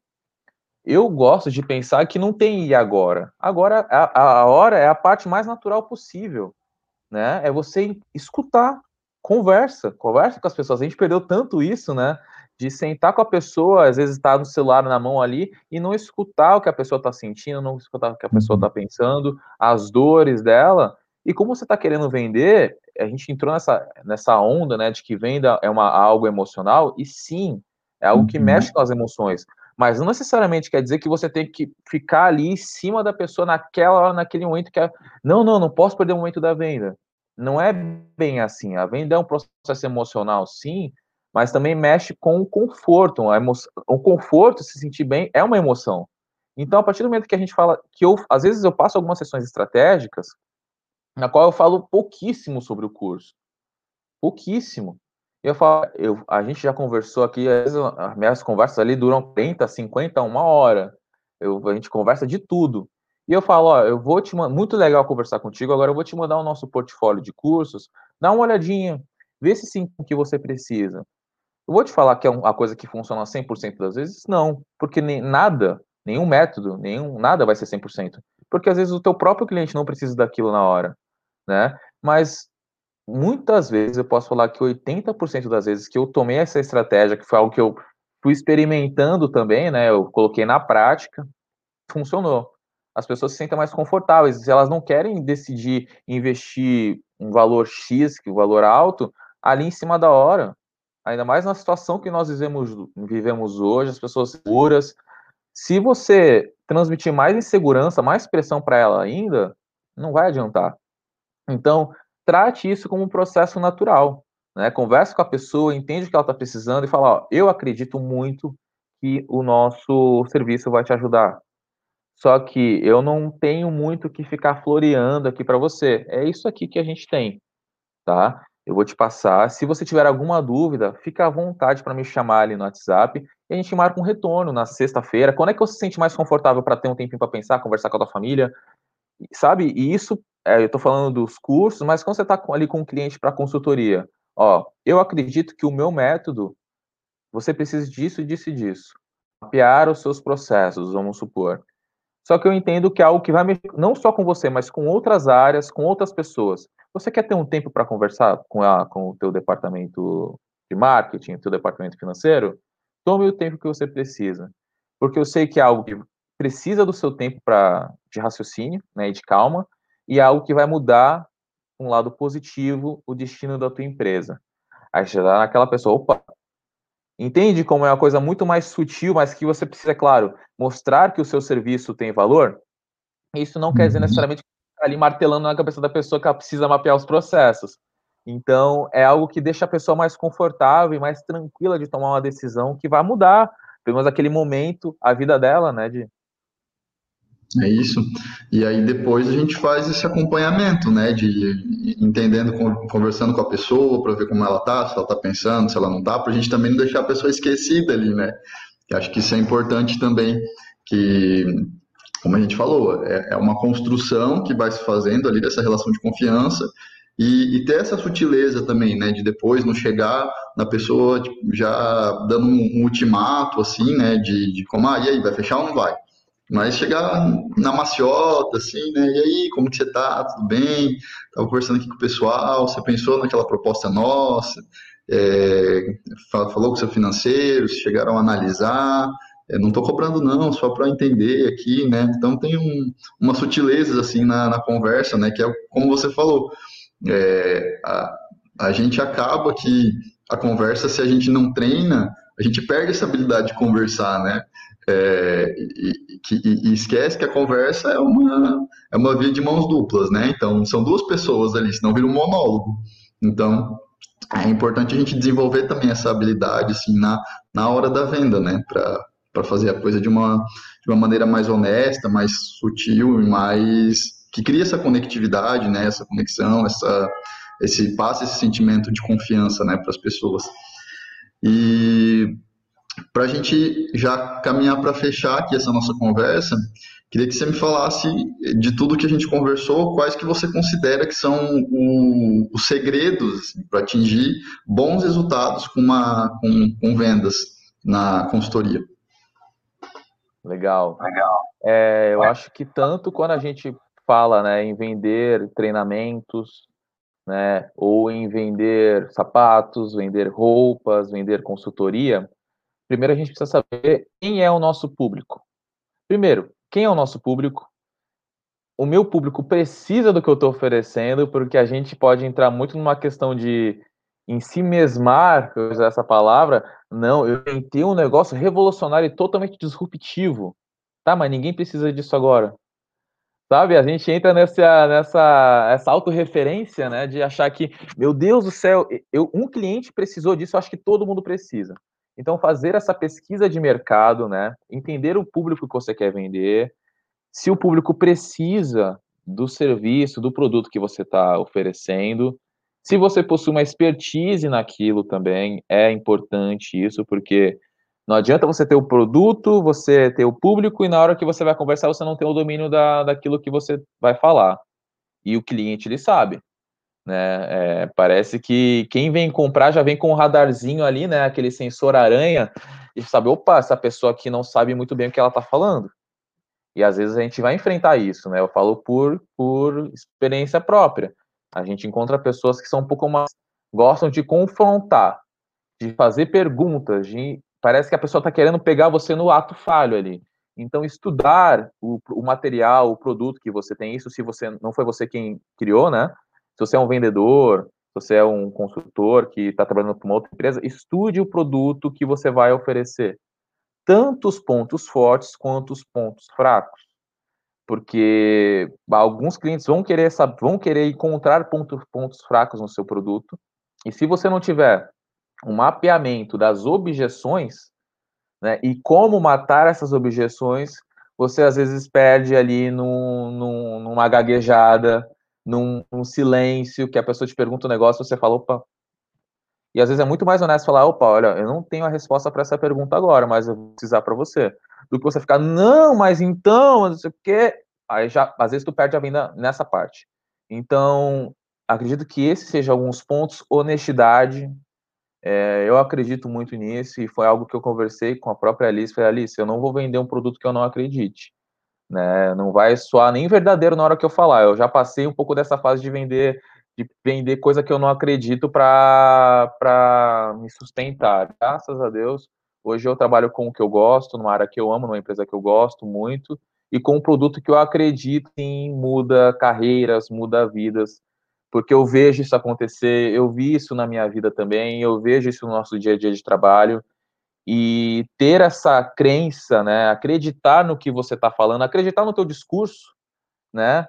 eu gosto de pensar que não tem e agora. Agora, a, a hora é a parte mais natural possível, né? É você escutar, conversa, conversa com as pessoas. A gente perdeu tanto isso, né? De sentar com a pessoa, às vezes está no celular na mão ali e não escutar o que a pessoa está sentindo, não escutar o que a pessoa está pensando, as dores dela. E como você está querendo vender, a gente entrou nessa, nessa onda, né, de que venda é uma, algo emocional, e sim, é algo que uhum. mexe com as emoções mas não necessariamente quer dizer que você tem que ficar ali em cima da pessoa naquela hora, naquele momento que é, não, não, não posso perder o momento da venda. Não é bem assim. A venda é um processo emocional, sim, mas também mexe com o conforto. A emoção, o conforto, se sentir bem, é uma emoção. Então, a partir do momento que a gente fala, que eu, às vezes eu passo algumas sessões estratégicas, na qual eu falo pouquíssimo sobre o curso. Pouquíssimo. Eu falo, eu, a gente já conversou aqui, vezes, as minhas conversas ali duram 30, 50, uma hora. Eu, a gente conversa de tudo. E eu falo, ó, eu vou te muito legal conversar contigo, agora eu vou te mandar o nosso portfólio de cursos, dá uma olhadinha, vê se sim o que você precisa. Eu vou te falar que é uma coisa que funciona 100% das vezes? Não, porque nem, nada, nenhum método, nenhum, nada vai ser 100%. Porque às vezes o teu próprio cliente não precisa daquilo na hora, né? Mas muitas vezes eu posso falar que 80% das vezes que eu tomei essa estratégia, que foi algo que eu fui experimentando também, né? Eu coloquei na prática, funcionou. As pessoas se sentem mais confortáveis. Se elas não querem decidir investir um valor X, que o um valor alto, ali em cima da hora. Ainda mais na situação que nós vivemos, vivemos hoje, as pessoas seguras. Se você transmitir mais insegurança, mais pressão para ela ainda, não vai adiantar. Então, trate isso como um processo natural. Né? Converse com a pessoa, entende o que ela está precisando e fala: ó, eu acredito muito que o nosso serviço vai te ajudar. Só que eu não tenho muito que ficar floreando aqui para você. É isso aqui que a gente tem, tá? Eu vou te passar. Se você tiver alguma dúvida, fica à vontade para me chamar ali no WhatsApp e a gente marca um retorno na sexta-feira. Quando é que você se sente mais confortável para ter um tempinho para pensar, conversar com a tua família? Sabe? E isso é, eu estou falando dos cursos, mas quando você está ali com um cliente para consultoria, ó, eu acredito que o meu método, você precisa disso, disso e disso. Mapear os seus processos, vamos supor. Só que eu entendo que é algo que vai mexer não só com você, mas com outras áreas, com outras pessoas. Você quer ter um tempo para conversar com, a, com o teu departamento de marketing, o teu departamento financeiro? Tome o tempo que você precisa. Porque eu sei que é algo que precisa do seu tempo para de raciocínio, né, e de calma, e é algo que vai mudar um lado positivo o destino da tua empresa. Aí você dá naquela pessoa, opa, entende como é uma coisa muito mais sutil, mas que você precisa, claro, mostrar que o seu serviço tem valor? Isso não quer dizer uhum. necessariamente tá ali martelando na cabeça da pessoa que ela precisa mapear os processos. Então, é algo que deixa a pessoa mais confortável e mais tranquila de tomar uma decisão que vai mudar, pelo menos aquele momento, a vida dela, né, de, é isso. E aí depois a gente faz esse acompanhamento, né? De entendendo, conversando com a pessoa para ver como ela tá, se ela tá pensando, se ela não tá, para a gente também não deixar a pessoa esquecida ali, né? Eu acho que isso é importante também, que, como a gente falou, é, é uma construção que vai se fazendo ali dessa relação de confiança e, e, ter essa sutileza também, né? De depois não chegar na pessoa tipo, já dando um, um ultimato, assim, né? De, de como, ah, e aí, vai fechar ou não vai? Mas chegar na maciota, assim, né? E aí, como que você tá? Tudo bem? Tava conversando aqui com o pessoal, você pensou naquela proposta nossa? É, falou com o seu financeiro, chegaram a analisar? É, não estou cobrando não, só para entender aqui, né? Então tem um, umas sutilezas assim na, na, conversa, né? Que é como você falou, é, a, a gente acaba que a conversa, se a gente não treina, a gente perde essa habilidade de conversar, né? é, e, que, e, esquece que a conversa é uma, é uma via de mãos duplas, né? Então, são duas pessoas ali, senão vira um monólogo. Então, é importante a gente desenvolver também essa habilidade, assim, na, na hora da venda, né? Para fazer a coisa de uma, de uma maneira mais honesta, mais sutil e mais... que cria essa conectividade, né? Essa conexão, essa, esse passa esse sentimento de confiança, né? Para as pessoas. E para a gente já caminhar para fechar aqui essa nossa conversa, queria que você me falasse de tudo que a gente conversou, quais que você considera que são o, os segredos assim, para atingir bons resultados com, uma, com, com vendas na consultoria. Legal. Legal. É, eu acho que tanto quando a gente fala né, em vender treinamentos, né, ou em vender sapatos, vender roupas, vender consultoria, primeiro a gente precisa saber quem é o nosso público. Primeiro, quem é o nosso público? O meu público precisa do que eu estou oferecendo, porque a gente pode entrar muito numa questão de em si mesmar, usar essa palavra, não, eu tentei um negócio revolucionário e totalmente disruptivo. Tá, mas ninguém precisa disso agora. Sabe, a gente entra nessa, nessa essa autorreferência, né, de achar que, meu Deus do céu, eu, um cliente precisou disso, acho que todo mundo precisa. Então, fazer essa pesquisa de mercado, né? Entender o público que você quer vender, se o público precisa do serviço, do produto que você está oferecendo. Se você possui uma expertise naquilo também, é importante isso, porque não adianta você ter o produto, você ter o público, e na hora que você vai conversar, você não tem o domínio da, daquilo que você vai falar. E o cliente, ele sabe né? É, parece que quem vem comprar já vem com um radarzinho ali, né? Aquele sensor aranha e sabe, opa, essa pessoa aqui não sabe muito bem o que ela está falando. E às vezes a gente vai enfrentar isso, né? Eu falo por, por experiência própria. A gente encontra pessoas que são um pouco mais gostam de confrontar, de fazer perguntas, de parece que a pessoa está querendo pegar você no ato falho ali. Então, estudar o, o, material, o produto que você tem, isso se você não foi você quem criou, né? Se você é um vendedor, se você é um consultor que está trabalhando para uma outra empresa, estude o produto que você vai oferecer. Tanto os pontos fortes quanto os pontos fracos. Porque alguns clientes vão querer, vão querer encontrar pontos, pontos fracos no seu produto. E se você não tiver um mapeamento das objeções, né, e como matar essas objeções, você às vezes perde ali num, num, numa gaguejada, num, num, silêncio, que a pessoa te pergunta um negócio, você fala, opa. E às vezes é muito mais honesto falar, opa, olha, eu não tenho a resposta para essa pergunta agora, mas eu vou precisar para você. Do que você ficar, não, mas então, não sei o quê. Aí já, às vezes tu perde a venda nessa parte. Então, acredito que esses sejam alguns pontos. Honestidade, é, eu acredito muito nisso e foi algo que eu conversei com a própria Alice. Falei, Alice, eu não vou vender um produto que eu não acredite né? Não vai soar nem verdadeiro na hora que eu falar. Eu já passei um pouco dessa fase de vender de vender coisa que eu não acredito para me sustentar. Graças a Deus, hoje eu trabalho com o que eu gosto, numa área que eu amo, numa empresa que eu gosto muito, e com um produto que eu acredito em muda carreiras, muda vidas, porque eu vejo isso acontecer, eu vi isso na minha vida também, eu vejo isso no nosso dia a dia de trabalho, e ter essa crença, né, acreditar no que você está falando, acreditar no teu discurso, né,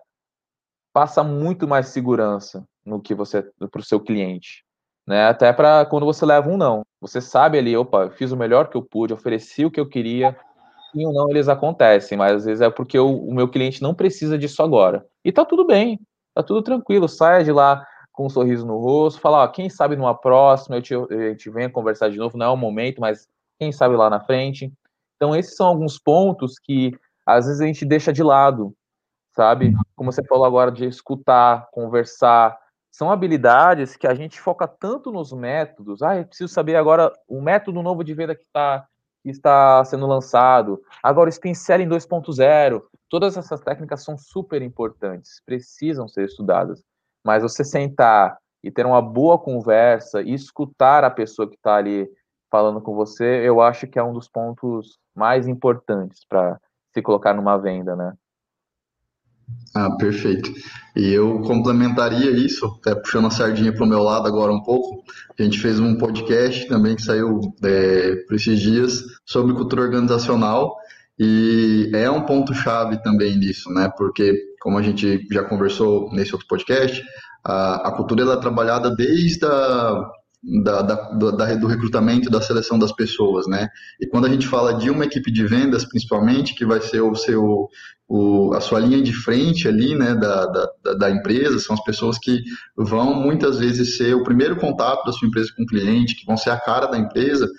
passa muito mais segurança no que você para o seu cliente, né, até para quando você leva um não, você sabe ali, opa, eu fiz o melhor que eu pude, ofereci o que eu queria, e o não eles acontecem, mas às vezes é porque o, o meu cliente não precisa disso agora, e tá tudo bem, tá tudo tranquilo, saia de lá com um sorriso no rosto, fala, ó, quem sabe numa próxima eu te, eu venha conversar de novo, não é o momento, mas quem sabe lá na frente. Então, esses são alguns pontos que às vezes a gente deixa de lado, sabe? Como você falou agora de escutar, conversar, são habilidades que a gente foca tanto nos métodos. Ah, eu preciso saber agora o método novo de venda que, tá, que está sendo lançado. Agora, Spin Selling 2.0. Todas essas técnicas são super importantes, precisam ser estudadas. Mas você sentar e ter uma boa conversa e escutar a pessoa que está ali falando com você, eu acho que é um dos pontos mais importantes para se colocar numa venda, né? Ah, perfeito. E eu complementaria isso, até puxando a sardinha para o meu lado agora um pouco. A gente fez um podcast também que saiu é, por esses dias sobre cultura organizacional E é um ponto-chave também disso, né? Porque, como a gente já conversou nesse outro podcast, a, a cultura ela é trabalhada desde a da, da, da, do recrutamento da seleção das pessoas, né? E quando a gente fala de uma equipe de vendas, principalmente, que vai ser o seu, o, a sua linha de frente ali, né, da, da, da empresa, são as pessoas que vão muitas vezes ser o primeiro contato da sua empresa com o cliente, que vão ser a cara da empresa,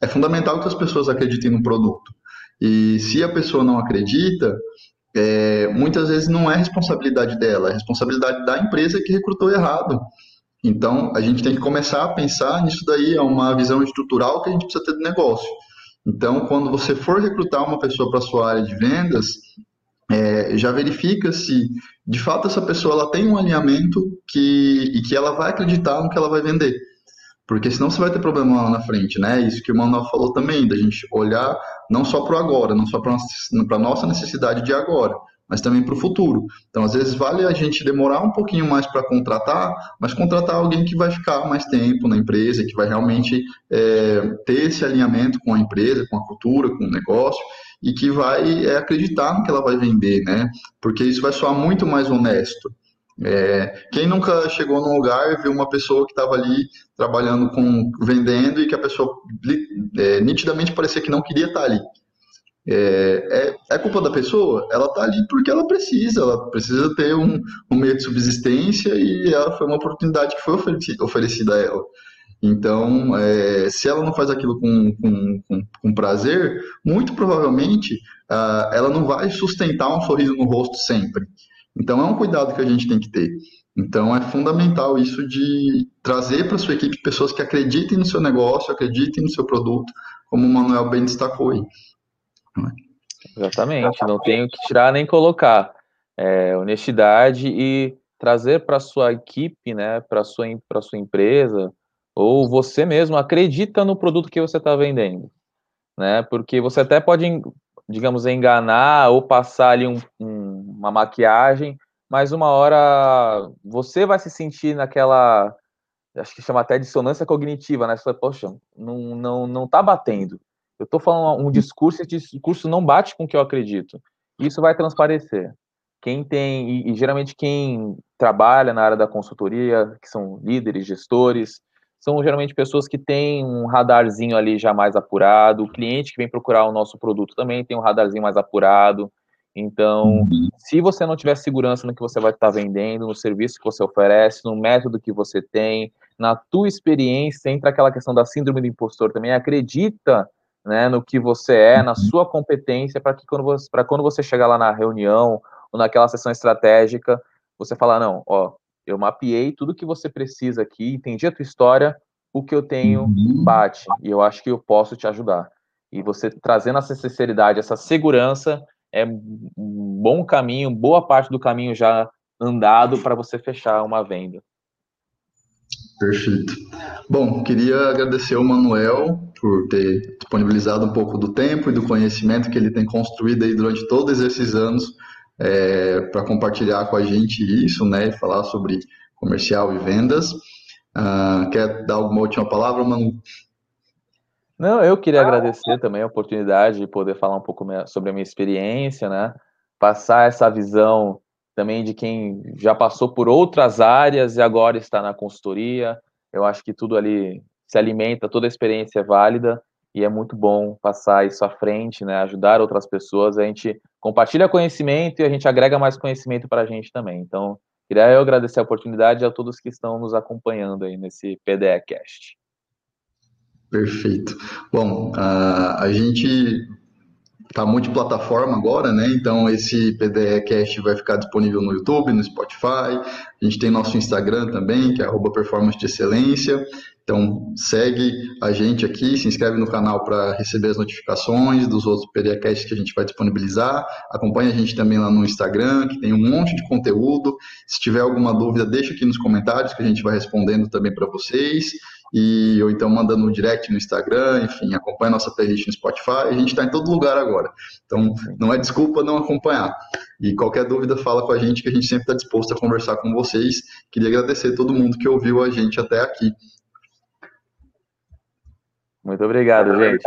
é fundamental que as pessoas acreditem no produto. E se a pessoa não acredita, é, muitas vezes não é responsabilidade dela, é responsabilidade da empresa que recrutou errado. Então, a gente tem que começar a pensar nisso daí, é uma visão estrutural que a gente precisa ter do negócio. Então, quando você for recrutar uma pessoa para sua área de vendas, é, já verifica se de fato essa pessoa ela tem um alinhamento que, e que ela vai acreditar no que ela vai vender. Porque senão você vai ter problema lá na frente, né? Isso que o Manuel falou também, da gente olhar não só para o agora, não só para a nossa necessidade de agora, mas também para o futuro. Então, às vezes, vale a gente demorar um pouquinho mais para contratar, mas contratar alguém que vai ficar mais tempo na empresa, que vai realmente é, ter esse alinhamento com a empresa, com a cultura, com o negócio, e que vai é, acreditar no que ela vai vender, né? Porque isso vai soar muito mais honesto. É, quem nunca chegou num lugar e viu uma pessoa que estava ali trabalhando com vendendo e que a pessoa é, nitidamente parecia que não queria estar ali. É, é, é, culpa da pessoa? Ela está ali porque ela precisa, ela precisa ter um, um, meio de subsistência e ela foi uma oportunidade que foi oferecida a ela. Então, é, se ela não faz aquilo com, com, com, com prazer, muito provavelmente uh, ela não vai sustentar um sorriso no rosto sempre. Então, é um cuidado que a gente tem que ter. Então, é fundamental isso de trazer para sua equipe pessoas que acreditem no seu negócio, acreditem no seu produto, como o Manuel bem destacou aí. Exatamente, não tenho que tirar nem colocar. É, honestidade e trazer para sua equipe, né, para sua para sua empresa ou você mesmo acredita no produto que você está vendendo, né? Porque você até pode, digamos, enganar ou passar ali um, um, uma maquiagem, mas uma hora você vai se sentir naquela, acho que chama até dissonância cognitiva, né? Você fala, poxa, não, não, não tá batendo. Eu estou falando um discurso, esse discurso não bate com o que eu acredito. Isso vai transparecer. Quem tem, e, e, geralmente quem trabalha na área da consultoria, que são líderes, gestores, são geralmente pessoas que têm um radarzinho ali já mais apurado. O cliente que vem procurar o nosso produto também tem um radarzinho mais apurado. Então, se você não tiver segurança no que você vai estar vendendo, no serviço que você oferece, no método que você tem, na tua experiência, entra aquela questão da síndrome do impostor também, acredita né, no que você é, na uhum. sua competência, para que quando você, para quando você chegar lá na reunião ou naquela sessão estratégica, você falar, não, ó, eu mapeei tudo que você precisa aqui, entendi a tua história, o que eu tenho uhum. bate, e eu acho que eu posso te ajudar. E você trazendo essa sinceridade, essa segurança, é um bom caminho, boa parte do caminho já andado para você fechar uma venda. Perfeito. Bom, queria agradecer ao Manuel por ter disponibilizado um pouco do tempo e do conhecimento que ele tem construído aí durante todos esses anos é, para compartilhar com a gente isso, né, e falar sobre comercial e vendas. Uh, quer dar alguma última palavra, Manu? Não, eu queria agradecer também a oportunidade de poder falar um pouco sobre a minha experiência, né, passar essa visão também de quem já passou por outras áreas e agora está na consultoria. Eu acho que tudo ali se alimenta, toda a experiência é válida e é muito bom passar isso à frente, né? Ajudar outras pessoas. A gente compartilha conhecimento e a gente agrega mais conhecimento para a gente também. Então, queria eu agradecer a oportunidade a todos que estão nos acompanhando aí nesse PDEcast. Perfeito. Bom, a gente Está multiplataforma agora, né? Então esse PDE Cast vai ficar disponível no YouTube, no Spotify. A gente tem nosso Instagram também, que é performance de excelência. Então segue a gente aqui, se inscreve no canal para receber as notificações dos outros PDCasts que a gente vai disponibilizar. Acompanhe a gente também lá no Instagram, que tem um monte de conteúdo. Se tiver alguma dúvida, deixa aqui nos comentários que a gente vai respondendo também para vocês e ou então mandando um direct no Instagram, enfim, acompanha nossa playlist no Spotify, a gente está em todo lugar agora. Então, não é desculpa não acompanhar. E qualquer dúvida, fala com a gente, que a gente sempre está disposto a conversar com vocês. Queria agradecer a todo mundo que ouviu a gente até aqui. Muito obrigado, gente.